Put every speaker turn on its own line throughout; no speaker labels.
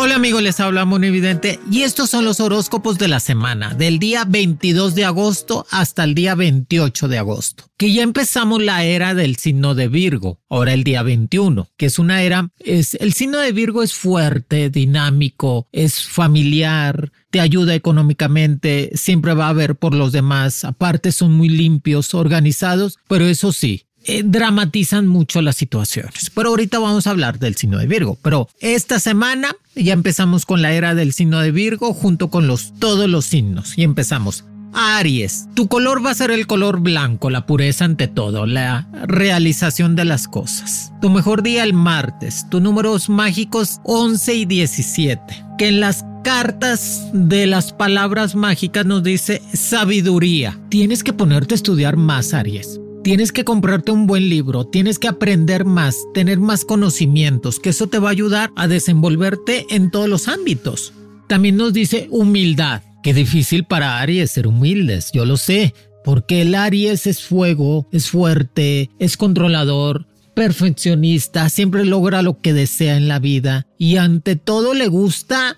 Hola amigos, les habla Evidente y estos son los horóscopos de la semana, del día 22 de agosto hasta el día 28 de agosto, que ya empezamos la era del signo de Virgo, ahora el día 21, que es una era, es, el signo de Virgo es fuerte, dinámico, es familiar, te ayuda económicamente, siempre va a haber por los demás, aparte son muy limpios, organizados, pero eso sí, eh, dramatizan mucho las situaciones. Pero ahorita vamos a hablar del signo de Virgo. Pero esta semana ya empezamos con la era del signo de Virgo junto con los, todos los signos. Y empezamos. Aries, tu color va a ser el color blanco, la pureza ante todo, la realización de las cosas. Tu mejor día el martes, tus números mágicos 11 y 17, que en las cartas de las palabras mágicas nos dice sabiduría. Tienes que ponerte a estudiar más, Aries. Tienes que comprarte un buen libro, tienes que aprender más, tener más conocimientos, que eso te va a ayudar a desenvolverte en todos los ámbitos. También nos dice humildad. Qué difícil para Aries ser humildes, yo lo sé, porque el Aries es fuego, es fuerte, es controlador, perfeccionista, siempre logra lo que desea en la vida y ante todo le gusta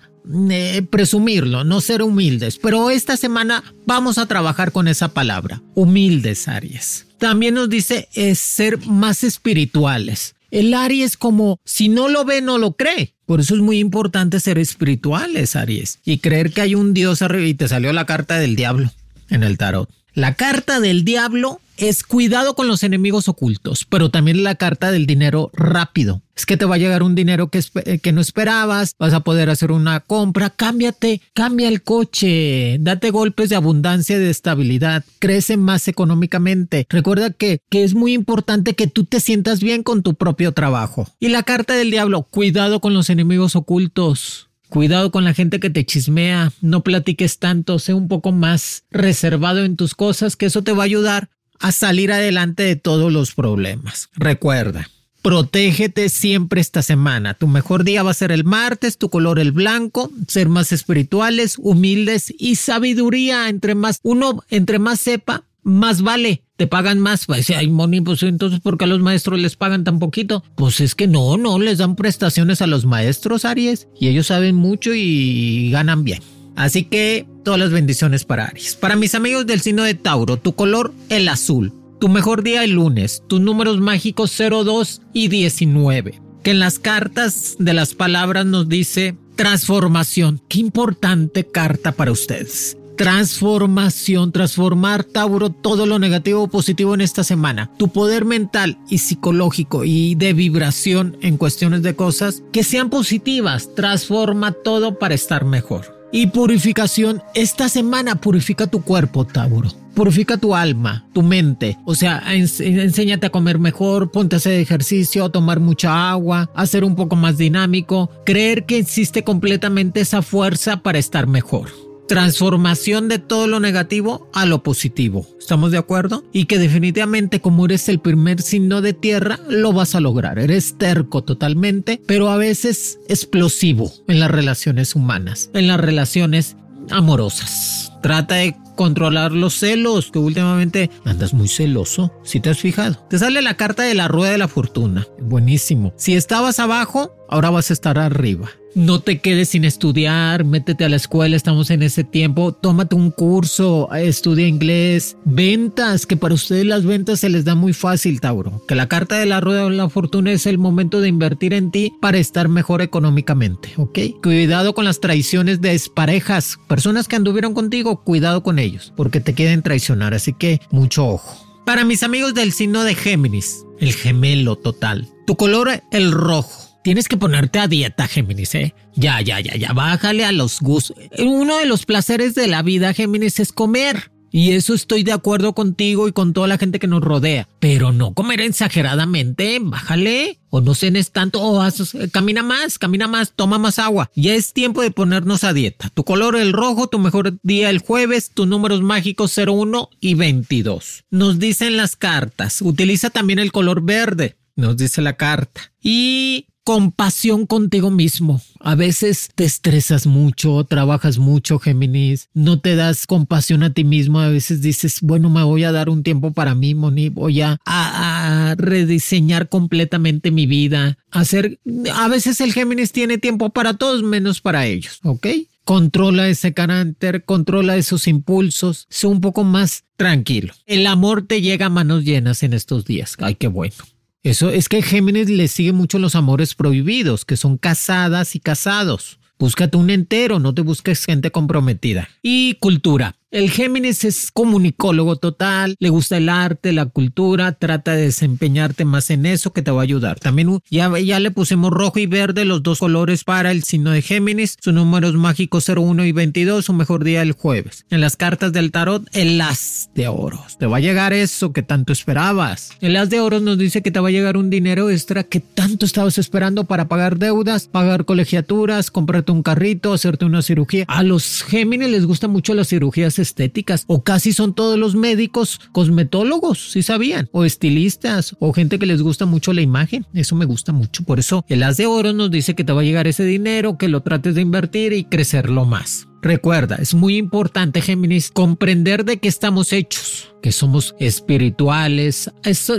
eh, presumirlo, no ser humildes, pero esta semana vamos a trabajar con esa palabra, humildes Aries. También nos dice es ser más espirituales. El Aries como si no lo ve, no lo cree. Por eso es muy importante ser espirituales, Aries, y creer que hay un Dios arriba y te salió la carta del diablo en el tarot. La carta del diablo es cuidado con los enemigos ocultos, pero también la carta del dinero rápido. Es que te va a llegar un dinero que, eh, no esperabas, vas a poder hacer una compra, cámbiate, cambia el coche, date golpes de abundancia y de estabilidad, crece más económicamente. Recuerda que, que es muy importante que tú te sientas bien con tu propio trabajo. Y la carta del diablo, cuidado con los enemigos ocultos. Cuidado con la gente que te chismea, no platiques tanto, sé un poco más reservado en tus cosas, que eso te va a ayudar a salir adelante de todos los problemas. Recuerda, protégete siempre esta semana. Tu mejor día va a ser el martes, tu color el blanco, ser más espirituales, humildes y sabiduría. Entre más, uno, entre más sepa, más vale, te pagan más. Pues, ay, Moni, pues entonces, ¿por qué a los maestros les pagan tan poquito? Pues es que no, no, les dan prestaciones a los maestros, Aries, y ellos saben mucho y ganan bien. Así que todas las bendiciones para Aries. Para mis amigos del signo de Tauro, tu color el azul. Tu mejor día el lunes, tus números mágicos 02 y 19. Que en las cartas de las palabras nos dice transformación. Qué importante carta para ustedes transformación, transformar, Tauro, todo lo negativo o positivo en esta semana. Tu poder mental y psicológico y de vibración en cuestiones de cosas que sean positivas. Transforma todo para estar mejor. Y purificación, esta semana purifica tu cuerpo, Tauro. Purifica tu alma, tu mente. O sea, enséñate a comer mejor, ponte a hacer ejercicio, a tomar mucha agua, a ser un poco más dinámico, creer que existe completamente esa fuerza para estar mejor transformación de todo lo negativo a lo positivo. ¿Estamos de acuerdo? Y que definitivamente como eres el primer signo de tierra, lo vas a lograr. Eres terco totalmente, pero a veces explosivo en las relaciones humanas, en las relaciones amorosas. Trata de controlar los celos, que últimamente andas muy celoso, si te has fijado. Te sale la carta de la rueda de la fortuna. Buenísimo. Si estabas abajo, ahora vas a estar arriba. No te quedes sin estudiar, métete a la escuela, estamos en ese tiempo, tómate un curso, estudia inglés, ventas, que para ustedes las ventas se les da muy fácil, Tauro. Que la carta de la rueda de la fortuna es el momento de invertir en ti para estar mejor económicamente, ¿ok? Cuidado con las traiciones de parejas, personas que anduvieron contigo, cuidado con ellos, porque te quieren traicionar, así que mucho ojo. Para mis amigos del signo de Géminis, el gemelo total, tu color el rojo Tienes que ponerte a dieta, Géminis, ¿eh? Ya, ya, ya, ya, bájale a los gustos. Uno de los placeres de la vida, Géminis, es comer. Y eso estoy de acuerdo contigo y con toda la gente que nos rodea. Pero no comer exageradamente, bájale. O no cenes tanto, o camina más, camina más, toma más agua. Ya es tiempo de ponernos a dieta. Tu color el rojo, tu mejor día el jueves, tus números mágicos 01 y 22. Nos dicen las cartas. Utiliza también el color verde. Nos dice la carta. Y compasión contigo mismo. A veces te estresas mucho, trabajas mucho, Géminis, no te das compasión a ti mismo. A veces dices, bueno, me voy a dar un tiempo para mí, Moni, voy a, a, rediseñar completamente mi vida. Hacer, a veces el Géminis tiene tiempo para todos menos para ellos, ¿ok? Controla ese carácter, controla esos impulsos, sé un poco más tranquilo. El amor te llega a manos llenas en estos días. Ay, qué bueno. Eso es que Géminis le sigue mucho los amores prohibidos, que son casadas y casados. Búscate un entero, no te busques gente comprometida. Y cultura. El Géminis es comunicólogo total, le gusta el arte, la cultura, trata de desempeñarte más en eso que te va a ayudar. También ya, ya le pusimos rojo y verde, los dos colores para el signo de Géminis, sus números mágicos 01 y 22, su mejor día el jueves. En las cartas del tarot, el as de oros. Te va a llegar eso que tanto esperabas. El as de oros nos dice que te va a llegar un dinero extra que tanto estabas esperando para pagar deudas, pagar colegiaturas, comprarte un carrito, hacerte una cirugía. A los Géminis les gusta mucho las cirugías estéticas o casi son todos los médicos cosmetólogos, si sabían, o estilistas o gente que les gusta mucho la imagen. Eso me gusta mucho. Por eso el as de oro nos dice que te va a llegar ese dinero, que lo trates de invertir y crecerlo más. Recuerda, es muy importante, Géminis, comprender de qué estamos hechos, que somos espirituales,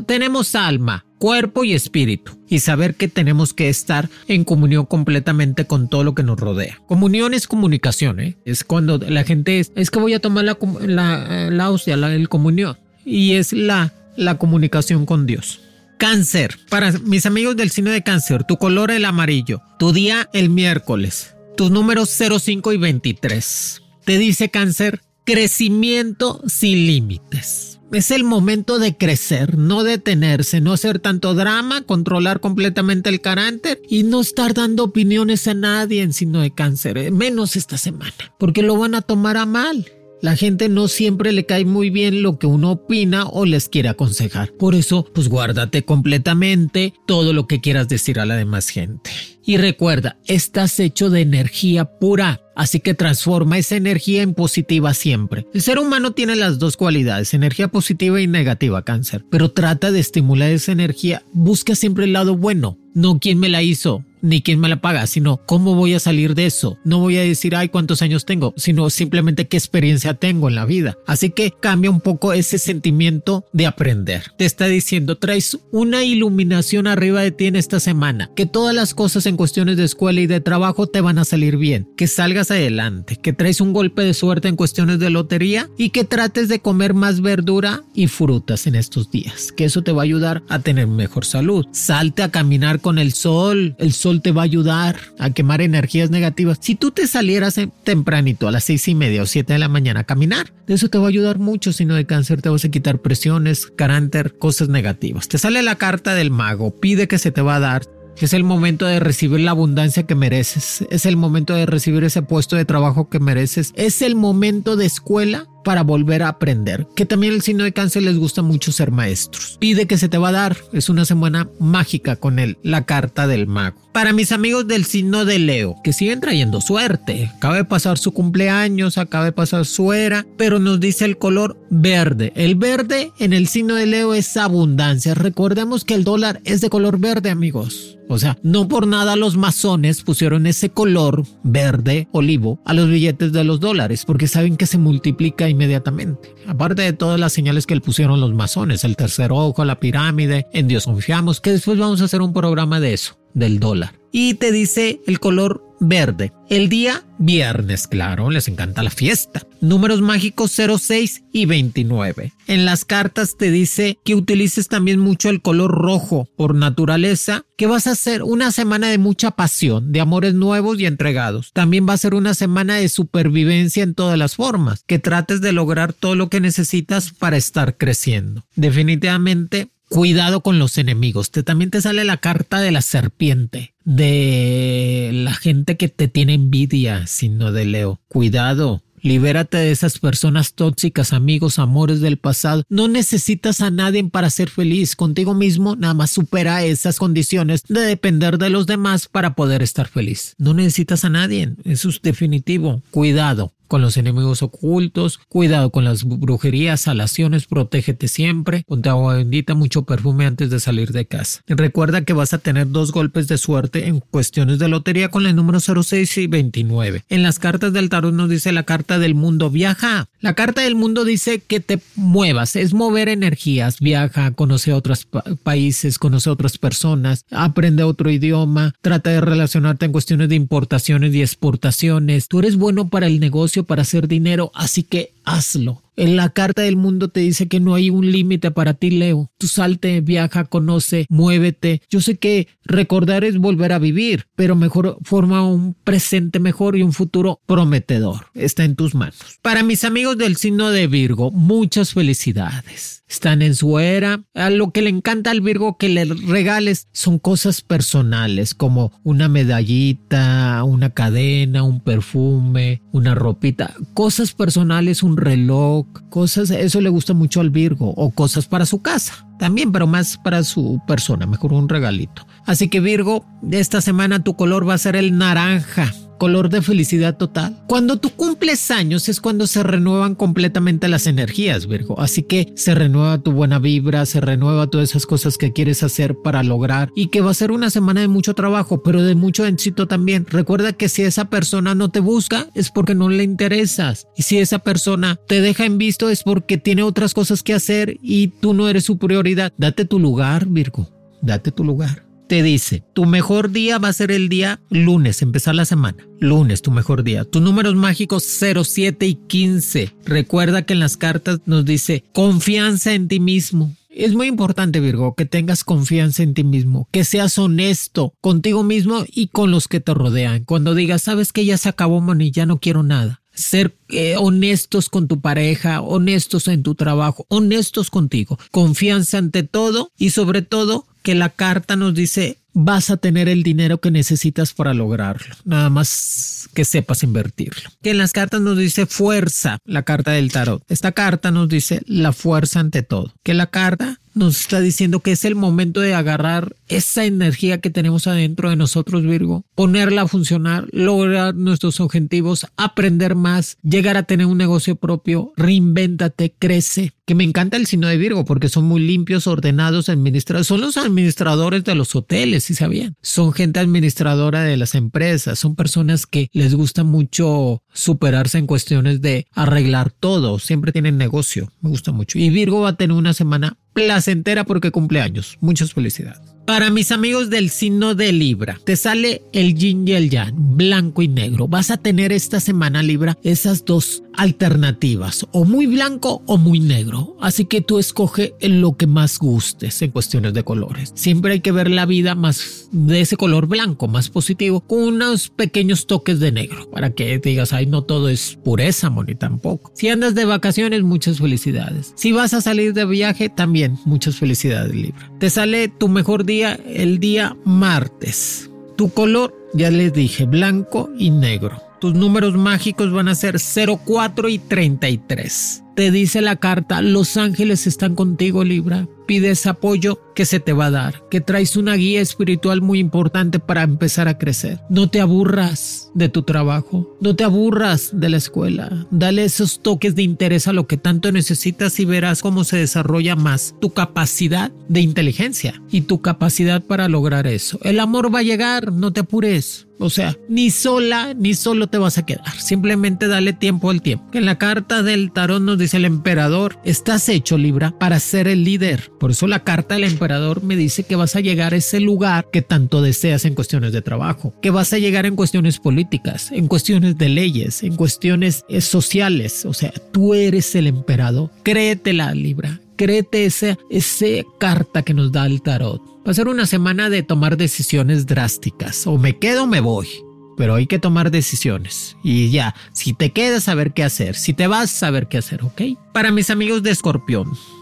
tenemos alma, cuerpo y espíritu, y saber que tenemos que estar en comunión completamente con todo lo que nos rodea. Comunión es comunicación, ¿eh? es cuando la gente es, es que voy a tomar la, la, la hostia, la, el comunión, y es la, la comunicación con Dios. Cáncer, para mis amigos del signo de cáncer, tu color el amarillo, tu día el miércoles, tus números 05 y 23. Te dice cáncer, crecimiento sin límites. Es el momento de crecer, no detenerse, no hacer tanto drama, controlar completamente el carácter y no estar dando opiniones a nadie en signo de cáncer, eh, menos esta semana, porque lo van a tomar a mal. La gente no siempre le cae muy bien lo que uno opina o les quiere aconsejar. Por eso, pues guárdate completamente todo lo que quieras decir a la demás gente. Y recuerda, estás hecho de energía pura, así que transforma esa energía en positiva siempre. El ser humano tiene las dos cualidades, energía positiva y negativa, cáncer, pero trata de estimular esa energía, busca siempre el lado bueno, no quién me la hizo, ni quién me la paga, sino cómo voy a salir de eso. No voy a decir, ay, cuántos años tengo, sino simplemente qué experiencia tengo en la vida. Así que cambia un poco ese sentimiento de aprender. Te está diciendo, traes una iluminación arriba de ti en esta semana, que todas las cosas en cuestiones de escuela y de trabajo te van a salir bien, que salgas adelante, que traes un golpe de suerte en cuestiones de lotería y que trates de comer más verdura y frutas en estos días, que eso te va a ayudar a tener mejor salud. Salte a caminar con el sol, el sol te va a ayudar a quemar energías negativas. Si tú te salieras tempranito a las seis y media o siete de la mañana a caminar, eso te va a ayudar mucho. Si no de cáncer, te vas a quitar presiones, carácter, cosas negativas. Te sale la carta del mago, pide que se te va a dar es el momento de recibir la abundancia que mereces. Es el momento de recibir ese puesto de trabajo que mereces. Es el momento de escuela para volver a aprender. Que también el signo de cáncer les gusta mucho ser maestros. Pide que se te va a dar. Es una semana mágica con él, la carta del mago. Para mis amigos del signo de Leo, que siguen trayendo suerte. Acaba de pasar su cumpleaños, acaba de pasar su era, pero nos dice el color verde. El verde en el signo de Leo es abundancia. Recordemos que el dólar es de color verde, amigos. O sea, no por nada los masones pusieron ese color verde olivo a los billetes de los dólares, porque saben que se multiplica inmediatamente. Aparte de todas las señales que le pusieron los masones, el tercer ojo, la pirámide, en Dios confiamos, que después vamos a hacer un programa de eso, del dólar. Y te dice el color verde. El día viernes, claro, les encanta la fiesta. Números mágicos 06 y 29. En las cartas te dice que utilices también mucho el color rojo por naturaleza, que vas a hacer una semana de mucha pasión, de amores nuevos y entregados. También va a ser una semana de supervivencia en todas las formas, que trates de lograr todo lo que necesitas para estar creciendo. Definitivamente cuidado con los enemigos. Te, también te sale la carta de la serpiente, de la gente que te tiene envidia, sino de Leo. Cuidado, Libérate de esas personas tóxicas, amigos, amores del pasado. No necesitas a nadie para ser feliz. Contigo mismo nada más supera esas condiciones de depender de los demás para poder estar feliz. No necesitas a nadie. Eso es definitivo. Cuidado con los enemigos ocultos, cuidado con las brujerías, salaciones, protégete siempre, ponte agua bendita, mucho perfume antes de salir de casa. Recuerda que vas a tener dos golpes de suerte en cuestiones de lotería con el número 06 y 29. En las cartas del tarot nos dice la carta del mundo, viaja. La carta del mundo dice que te muevas, es mover energías, viaja, conoce otros países, conoce otras personas, aprende otro idioma, trata de relacionarte en cuestiones de importaciones y exportaciones. Tú eres bueno para el negocio para hacer dinero, así que hazlo. En la carta del mundo te dice que no hay un límite para ti, Leo. Tú salte, viaja, conoce, muévete. Yo sé que recordar es volver a vivir, pero mejor forma un presente mejor y un futuro prometedor. Está en tus manos. Para mis amigos del signo de Virgo, muchas felicidades. Están en su era. A lo que le encanta al Virgo que le regales son cosas personales como una medallita, una cadena, un perfume, una ropita. Cosas personales, un reloj, cosas, eso le gusta mucho al Virgo, o cosas para su casa también, pero más para su persona, mejor un regalito. Así que Virgo, esta semana tu color va a ser el naranja color de felicidad total. Cuando tú cumples años es cuando se renuevan completamente las energías, Virgo. Así que se renueva tu buena vibra, se renueva todas esas cosas que quieres hacer para lograr y que va a ser una semana de mucho trabajo, pero de mucho éxito también. Recuerda que si esa persona no te busca es porque no le interesas. Y si esa persona te deja en visto es porque tiene otras cosas que hacer y tú no eres su prioridad. Date tu lugar, Virgo. Date tu lugar te dice, tu mejor día va a ser el día lunes, empezar la semana. Lunes, tu mejor día. Tus números mágicos 0, 7 y 15. Recuerda que en las cartas nos dice confianza en ti mismo. Es muy importante, Virgo, que tengas confianza en ti mismo, que seas honesto contigo mismo y con los que te rodean. Cuando digas, sabes que ya se acabó, Moni, ya no quiero nada. Ser eh, honestos con tu pareja, honestos en tu trabajo, honestos contigo. Confianza ante todo y sobre todo que la carta nos dice vas a tener el dinero que necesitas para lograrlo. Nada más que sepas invertirlo. Que en las cartas nos dice fuerza, la carta del tarot. Esta carta nos dice la fuerza ante todo. Que la carta nos está diciendo que es el momento de agarrar esa energía que tenemos adentro de nosotros, Virgo, ponerla a funcionar, lograr nuestros objetivos, aprender más, llegar a tener un negocio propio, reinvéntate, crece. Que me encanta el signo de Virgo porque son muy limpios, ordenados, administrados. Son los administradores de los hoteles, si sabían. Son gente administradora de las empresas. Son personas que les gusta mucho superarse en cuestiones de arreglar todo. Siempre tienen negocio. Me gusta mucho. Y Virgo va a tener una semana placentera porque cumple años. Muchas felicidades. Para mis amigos del signo de Libra, te sale el yin y el yang, blanco y negro. Vas a tener esta semana Libra esas dos alternativas, o muy blanco o muy negro. Así que tú escoge lo que más gustes en cuestiones de colores. Siempre hay que ver la vida más de ese color blanco, más positivo, con unos pequeños toques de negro, para que digas, ay, no todo es pureza, Moni, tampoco. Si andas de vacaciones, muchas felicidades. Si vas a salir de viaje, también muchas felicidades, Libra. Te sale tu mejor día el día martes. Tu color, ya les dije, blanco y negro. Tus números mágicos van a ser 04 y 33. Te dice la carta, los ángeles están contigo, Libra pides apoyo que se te va a dar, que traes una guía espiritual muy importante para empezar a crecer. No te aburras de tu trabajo, no te aburras de la escuela. Dale esos toques de interés a lo que tanto necesitas y verás cómo se desarrolla más tu capacidad de inteligencia y tu capacidad para lograr eso. El amor va a llegar, no te apures. O sea, ni sola ni solo te vas a quedar. Simplemente dale tiempo al tiempo. En la carta del tarot nos dice el emperador, estás hecho Libra para ser el líder por eso la carta del emperador me dice que vas a llegar a ese lugar que tanto deseas en cuestiones de trabajo, que vas a llegar en cuestiones políticas, en cuestiones de leyes, en cuestiones eh, sociales. O sea, tú eres el emperador. Créetela, Libra. Créete esa, esa carta que nos da el tarot. Va a ser una semana de tomar decisiones drásticas. O me quedo o me voy pero hay que tomar decisiones. Y ya, si te quedas, saber qué hacer. Si te vas, saber qué hacer, ¿ok? Para mis amigos de Escorpión,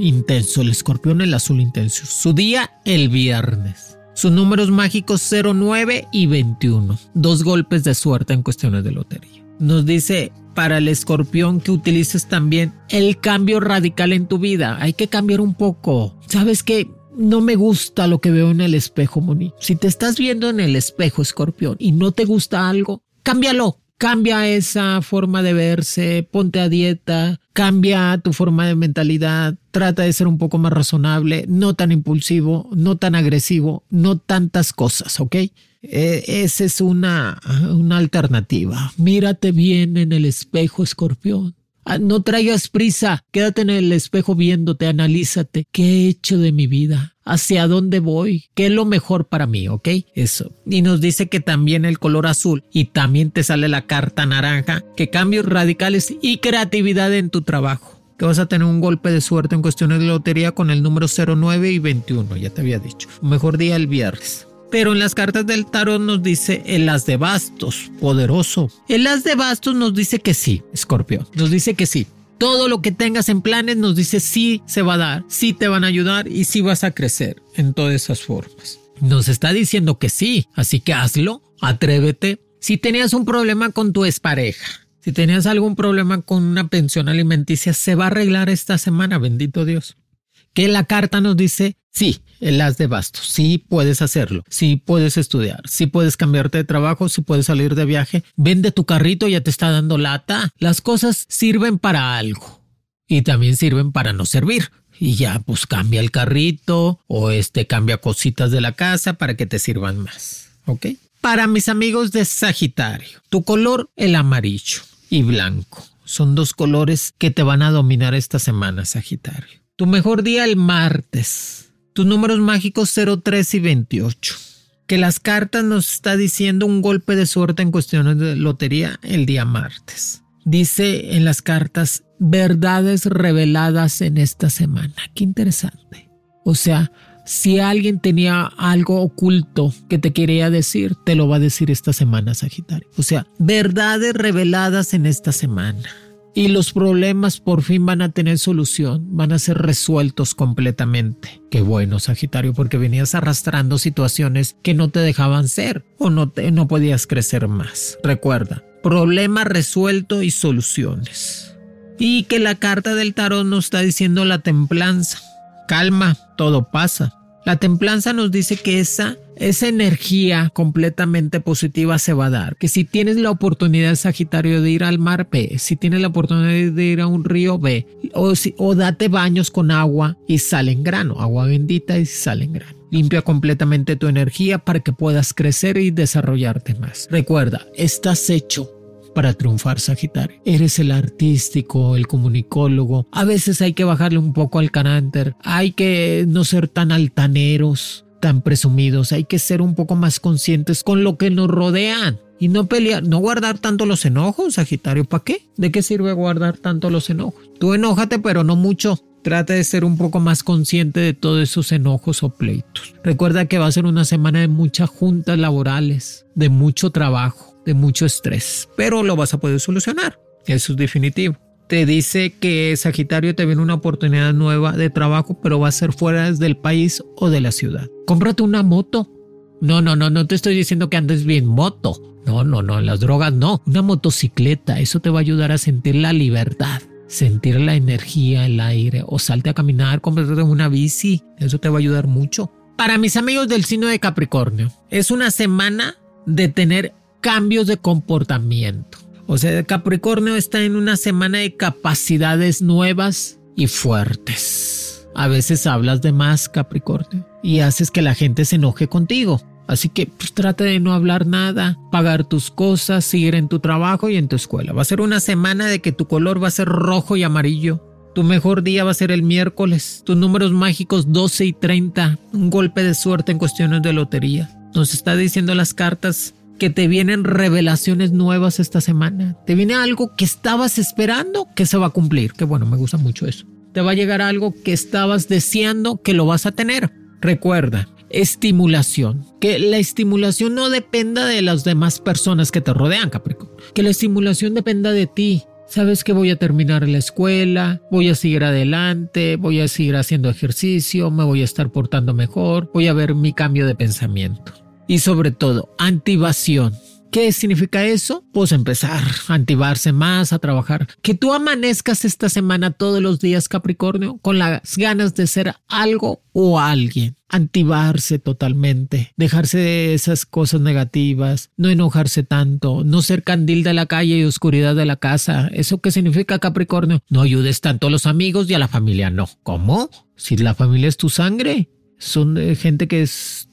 Intenso, el escorpión, el azul intenso. Su día, el viernes. Sus números mágicos 09 y 21. Dos golpes de suerte en cuestiones de lotería. Nos dice para el escorpión que utilices también el cambio radical en tu vida. Hay que cambiar un poco. ¿Sabes qué? No me gusta lo que veo en el espejo, Moni. Si te estás viendo en el espejo, escorpión, y no te gusta algo, cámbialo. Cambia esa forma de verse, ponte a dieta, cambia tu forma de mentalidad, trata de ser un poco más razonable, no tan impulsivo, no tan agresivo, no tantas cosas, ¿ok? Eh, esa es una, una alternativa. Mírate bien en el espejo, escorpión. Ah, No traigas prisa, quédate en el espejo viéndote, analízate. ¿Qué he hecho de mi vida? ¿Hacia dónde voy? ¿Qué es lo mejor para mí? ¿Ok? Eso. Y nos dice que también el color azul y también te sale la carta naranja, que cambios radicales y creatividad en tu trabajo. Que vas a tener un golpe de suerte en cuestiones de lotería con el número 09 y 21, ya te había dicho. Mejor día el viernes. Pero en las cartas del tarot nos dice el as de bastos, poderoso. El as de bastos nos dice que sí, escorpión. Nos dice que sí. Todo lo que tengas en planes nos dice sí se va a dar, sí te van a ayudar y sí vas a crecer en todas esas formas. Nos está diciendo que sí, así que hazlo, atrévete. Si tenías un problema con tu expareja, si tenías algún problema con una pensión alimenticia, se va a arreglar esta semana, bendito Dios que la carta nos dice, sí, el as de bastos, sí puedes hacerlo, sí puedes estudiar, sí puedes cambiarte de trabajo, sí puedes salir de viaje, vende tu carrito, ya te está dando lata. Las cosas sirven para algo y también sirven para no servir. Y ya, pues cambia el carrito o este cambia cositas de la casa para que te sirvan más. ¿Ok? Para mis amigos de Sagitario, tu color el amarillo y blanco. Son dos colores que te van a dominar esta semana, Sagitario. Tu mejor día el martes. Tus números mágicos 03 y 28. Que las cartas nos está diciendo un golpe de suerte en cuestiones de lotería el día martes. Dice en las cartas verdades reveladas en esta semana. Qué interesante. O sea, si alguien tenía algo oculto que te quería decir, te lo va a decir esta semana, Sagitario. O sea, verdades reveladas en esta semana y los problemas por fin van a tener solución, van a ser resueltos completamente. Qué bueno, Sagitario, porque venías arrastrando situaciones que no te dejaban ser o no, te, no podías crecer más. Recuerda, problema resuelto y soluciones. Y que la carta del tarot nos está diciendo la templanza. Calma, todo pasa. La templanza nos dice que esa, esa energía completamente positiva se va a dar. Que si tienes la oportunidad, Sagitario, de ir al mar, ve. Si tienes la oportunidad de ir a un río, ve. O, si, date baños con agua y sale en grano. Agua bendita y sale en grano. Limpia completamente tu energía para que puedas crecer y desarrollarte más. Recuerda, estás hecho para triunfar, Sagitario. Eres el artístico, el comunicólogo. A veces hay que bajarle un poco al carácter. Hay que no ser tan altaneros, tan presumidos. Hay que ser un poco más conscientes con lo que nos rodean. Y no pelear, no guardar tanto los enojos, Sagitario. ¿Para qué? ¿De qué sirve guardar tanto los enojos? Tú enójate, pero no mucho. Trata de ser un poco más consciente de todos esos enojos o pleitos. Recuerda que va a ser una semana de muchas juntas laborales, de mucho trabajo, de mucho estrés, pero lo vas a poder solucionar. Eso es definitivo. Te dice que Sagitario te viene una oportunidad nueva de trabajo, pero va a ser fuera del país o de la ciudad. Cómprate una moto. No, no, no, no te estoy diciendo que andes bien moto. No, no, no, las drogas no. Una motocicleta, eso te va a ayudar a sentir la libertad, sentir la energía, el aire. O salte a caminar, cómprate una bici, eso te va a ayudar mucho. Para mis amigos del signo de Capricornio, es una semana de tener cambios de comportamiento. O sea, Capricornio está en una semana de capacidades nuevas y fuertes. A veces hablas de más, Capricornio, y haces que la gente se enoje contigo. Así que pues, trata de no hablar nada, pagar tus cosas, seguir en tu trabajo y en tu escuela. Va a ser una semana de que tu color va a ser rojo y amarillo. Tu mejor día va a ser el miércoles. Tus números mágicos 12 y 30. Un golpe de suerte en cuestiones de lotería. Nos está diciendo las cartas que te vienen revelaciones nuevas esta semana. Te viene algo que estabas esperando que se va a cumplir. Que bueno, me gusta mucho eso. Te va a llegar algo que estabas deseando que lo vas a tener. Recuerda, estimulación. Que la estimulación no dependa de las demás personas que te rodean, Capricornio. Que la estimulación dependa de ti. Sabes que voy a terminar la escuela, voy a seguir adelante, voy a seguir haciendo ejercicio, me voy a estar portando mejor, voy a ver mi cambio de pensamiento y sobre todo activación. ¿Qué significa eso? Pues empezar a activarse más, a trabajar. Que tú amanezcas esta semana todos los días, Capricornio, con las ganas de ser algo o alguien. Activarse totalmente, dejarse de esas cosas negativas, no enojarse tanto, no ser candil de la calle y oscuridad de la casa. ¿Eso qué significa, Capricornio? No ayudes tanto a los amigos y a la familia, no. ¿Cómo? Si la familia es tu sangre, son gente que es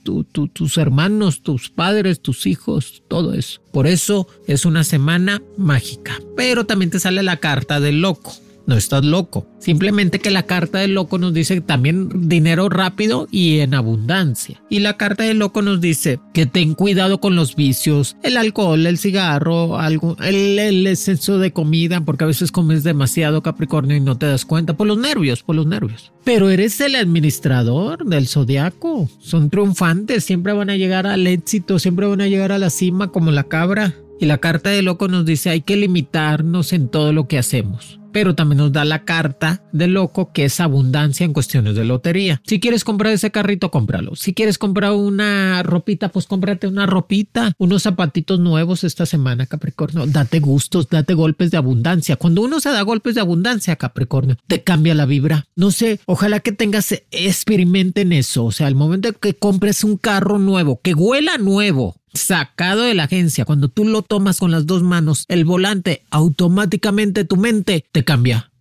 tus hermanos, tus padres, tus hijos, todo eso. Por eso es una semana mágica. Pero también te sale la carta del loco no estás loco. Simplemente que la carta del loco nos dice también dinero rápido y en abundancia. Y la carta del loco nos dice que ten cuidado con los vicios, el alcohol, el cigarro, algo, el, el exceso de comida, porque a veces comes demasiado Capricornio y no te das cuenta por los nervios, por los nervios. Pero eres el administrador del zodiaco. Son triunfantes, siempre van a llegar al éxito, siempre van a llegar a la cima como la cabra. Y la carta del loco nos dice hay que limitarnos en todo lo que hacemos pero también nos da la carta de loco que es abundancia en cuestiones de lotería. Si quieres comprar ese carrito, cómpralo. Si quieres comprar una ropita, pues cómprate una ropita, unos zapatitos nuevos esta semana, Capricornio. Date gustos, date golpes de abundancia. Cuando uno se da golpes de abundancia, Capricornio, te cambia la vibra. No sé, ojalá que tengas, experimenten eso. O sea, al momento que compres un carro nuevo, que huela nuevo, sacado de la agencia, cuando tú lo tomas con las dos manos, el volante, automáticamente tu mente te cambia.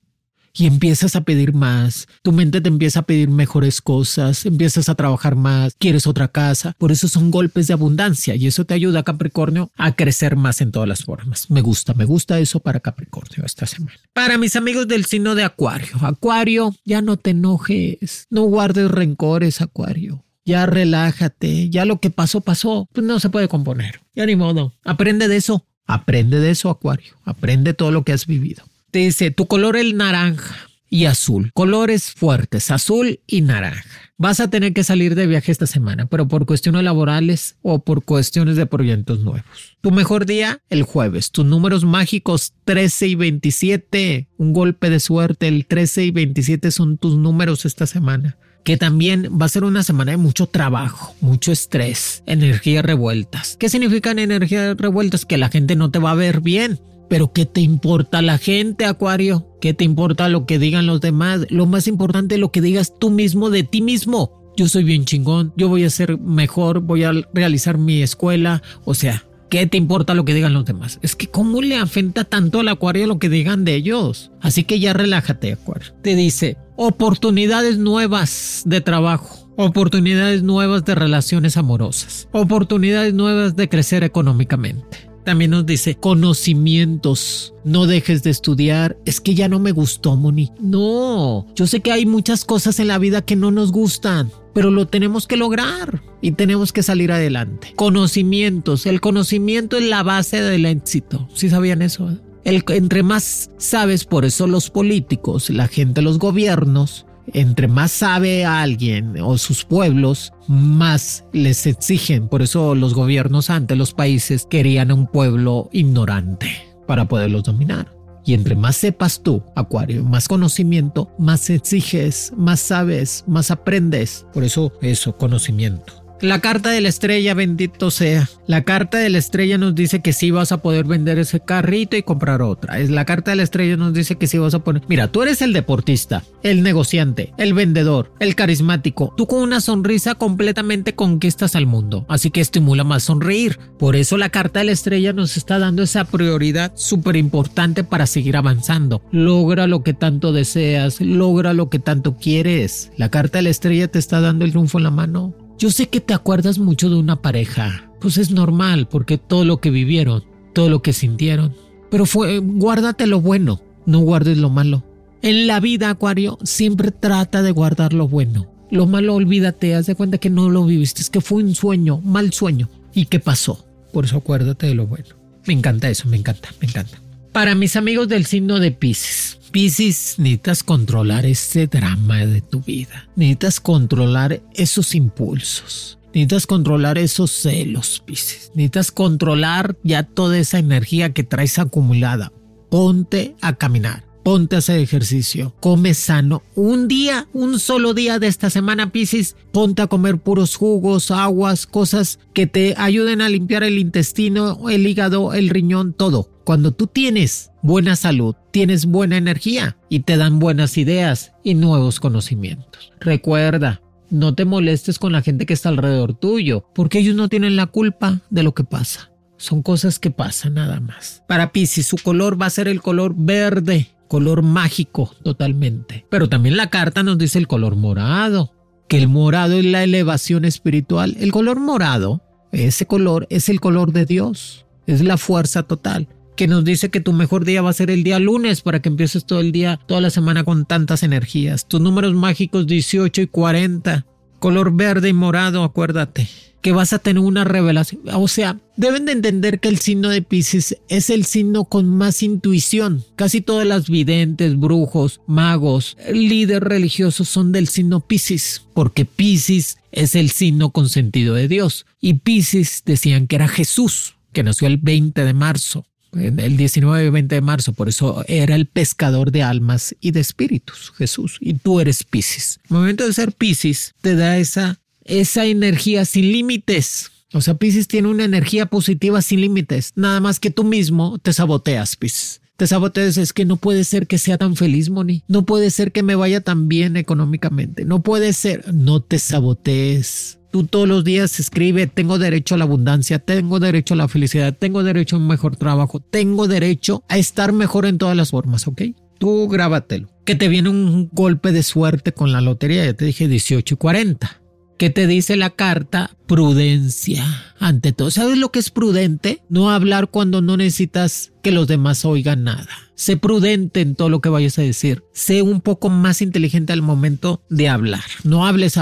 Y empiezas a pedir más, tu mente te empieza a pedir mejores cosas, empiezas a trabajar más, quieres otra casa. Por eso son golpes de abundancia y eso te ayuda, Capricornio, a crecer más en todas las formas. Me gusta, me gusta eso para Capricornio esta semana. Para mis amigos del signo de Acuario, Acuario, ya no te enojes, no guardes rencores, Acuario ya relájate, ya lo que pasó, pasó, pues no se puede componer. Ya ni modo. Aprende de eso. Aprende de eso, Acuario. Aprende todo lo que has vivido. Te dice, tu color es naranja y azul. Colores fuertes, azul y naranja. Vas a tener que salir de viaje esta semana, pero por cuestiones laborales o por cuestiones de proyectos nuevos. Tu mejor día, el jueves. Tus números mágicos 13 y 27. Un golpe de suerte. El 13 y 27 son tus números esta semana que también va a ser una semana de mucho trabajo, mucho estrés, energías revueltas. ¿Qué significan energías revueltas? Que la gente no te va a ver bien. Pero ¿qué te importa la gente, Acuario? ¿Qué te importa lo que digan los demás? Lo más importante es lo que digas tú mismo de ti mismo. Yo soy bien chingón, yo voy a ser mejor, voy a realizar mi escuela. O sea, ¿Qué te importa lo que digan los demás? Es que cómo le afecta tanto al acuario lo que digan de ellos. Así que ya relájate, acuario. Te dice, oportunidades nuevas de trabajo, oportunidades nuevas de relaciones amorosas, oportunidades nuevas de crecer económicamente. También nos dice conocimientos. No dejes de estudiar. Es que ya no me gustó, Moni. No, yo sé que hay muchas cosas en la vida que no nos gustan, pero lo tenemos que lograr y tenemos que salir adelante. Conocimientos. El conocimiento es la base del éxito. ¿Sí sabían eso? El, entre más sabes, por eso los políticos, la gente, los gobiernos, Entre más sabe alguien o sus pueblos, más les exigen. Por eso los gobiernos ante los países querían a un pueblo ignorante para poderlos dominar. Y entre más sepas tú, Acuario, más conocimiento, más exiges, más sabes, más aprendes. Por eso eso, conocimiento. La carta de la estrella, bendito sea. La carta de la estrella nos dice que sí vas a poder vender ese carrito y comprar otra. Es la carta de la estrella nos dice que sí vas a poner. Mira, tú eres el deportista, el negociante, el vendedor, el carismático. Tú con una sonrisa completamente conquistas al mundo. Así que estimula más sonreír. Por eso la carta de la estrella nos está dando esa prioridad súper importante para seguir avanzando. Logra lo que tanto deseas, logra lo que tanto quieres. La carta de la estrella te está dando el triunfo en la mano. Yo sé que te acuerdas mucho de una pareja, pues es normal porque todo lo que vivieron, todo lo que sintieron, pero fue, guárdate lo bueno, no guardes lo malo. En la vida, Acuario, siempre trata de guardar lo bueno. Lo malo, olvídate, haz de cuenta que no lo viviste, es que fue un sueño, mal sueño. ¿Y qué pasó? Por eso acuérdate de lo bueno. Me encanta eso, me encanta, me encanta. Para mis amigos del signo de Pisces, Piscis, necesitas controlar ese drama de tu vida. Necesitas controlar esos impulsos. Necesitas controlar esos celos, Piscis. Necesitas controlar ya toda esa energía que traes acumulada. Ponte a caminar. Ponte a hacer ejercicio, come sano. Un día, un solo día de esta semana, Piscis, ponte a comer puros jugos, aguas, cosas que te ayuden a limpiar el intestino, el hígado, el riñón, todo. Cuando tú tienes buena salud, tienes buena energía y te dan buenas ideas y nuevos conocimientos. Recuerda, no te molestes con la gente que está alrededor tuyo, porque ellos no tienen la culpa de lo que pasa. Son cosas que pasan nada más. Para Piscis, su color va a ser el color verde color mágico totalmente. Pero también la carta nos dice el color morado, que el morado es la elevación espiritual. El color morado, ese color es el color de Dios, es la fuerza total que nos dice que tu mejor día va a ser el día lunes para que empieces todo el día, toda la semana con tantas energías. Tus números mágicos 18 y 40, color verde y morado, acuérdate que vas a tener una revelación. O sea, deben de entender que el signo de Pisces es el signo con más intuición. Casi todas las videntes, brujos, magos, líderes religiosos son del signo Pisces, porque Pisces es el signo con sentido de Dios. Y Pisces decían que era Jesús, que nació el 20 de marzo el 19 y 20 de marzo, por eso era el pescador de almas y de espíritus, Jesús, y tú eres Pisces. El momento de ser Pisces te da esa esa energía sin límites. O sea, Pisces tiene una energía positiva sin límites. Nada más que tú mismo te saboteas, Pisces. Te saboteas, es que no puede ser que sea tan feliz, Moni. No puede ser que me vaya tan bien económicamente. No puede ser. No te sabotees. Tú todos los días escribe, tengo derecho a la abundancia, tengo derecho a la felicidad, tengo derecho a un mejor trabajo, tengo derecho a estar mejor en todas las formas, ¿ok? Tú grábatelo. Que te viene un golpe de suerte con la lotería, ya te dije 18 y 40. ¿Qué te dice la carta? Prudencia. Ante todo, ¿sabes lo que es prudente? No hablar cuando no necesitas que los demás oigan nada. Sé prudente en todo lo que vayas a decir. Sé un poco más inteligente al momento de hablar. No hables,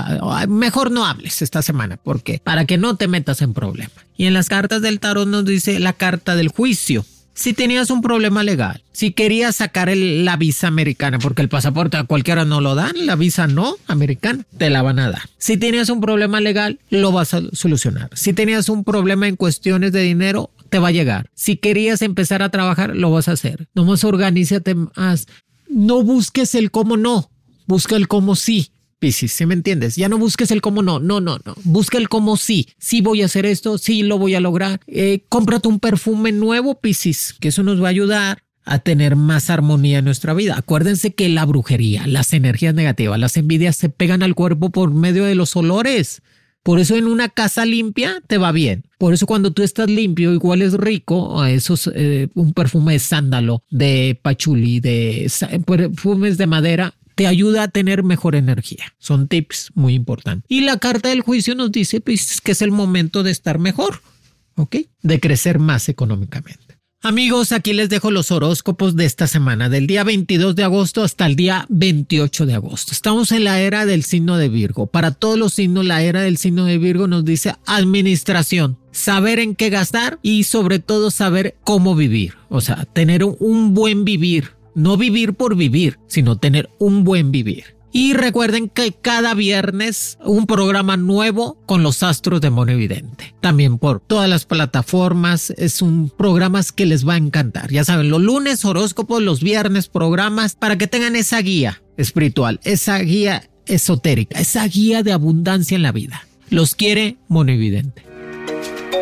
mejor no hables esta semana, porque para que no te metas en problemas. Y en las cartas del tarot nos dice la carta del juicio si tenías un problema legal, si querías sacar la visa americana, porque el pasaporte a cualquiera no lo dan, la visa no americana, te la van a dar. Si tenías un problema legal, lo vas a solucionar. Si tenías un problema en cuestiones de dinero, te va a llegar. Si querías empezar a trabajar, lo vas a hacer. Nomás organízate más. No busques el cómo no, busca el cómo sí. Piscis, ¿sí me entiendes? Ya no busques el cómo no, no, no, no. Busca el cómo sí. Sí voy a hacer esto, sí lo voy a lograr. Eh, cómprate un perfume nuevo, Piscis, que eso nos va a ayudar a tener más armonía en nuestra vida. Acuérdense que la brujería, las energías negativas, las envidias se pegan al cuerpo por medio de los olores. Por eso en una casa limpia te va bien. Por eso cuando tú estás limpio, igual es rico esos, eh, un perfume de sándalo, de pachuli, de perfumes de madera, te ayuda a tener mejor energía. Son tips muy importantes. Y la carta del juicio nos dice pues, que es el momento de estar mejor, ¿ok? De crecer más económicamente. Amigos, aquí les dejo los horóscopos de esta semana, del día 22 de agosto hasta el día 28 de agosto. Estamos en la era del signo de Virgo. Para todos los signos, la era del signo de Virgo nos dice administración, saber en qué gastar y sobre todo saber cómo vivir. O sea, tener un buen vivir, no vivir por vivir, sino tener un buen vivir. Y recuerden que cada viernes un programa nuevo con los astros de Mono Evidente. También por todas las plataformas. Es un programa que les va a encantar. Ya saben, los lunes horóscopos, los viernes programas para que tengan esa guía espiritual, esa guía esotérica, esa guía de abundancia en la vida. Los quiere Mono Evidente.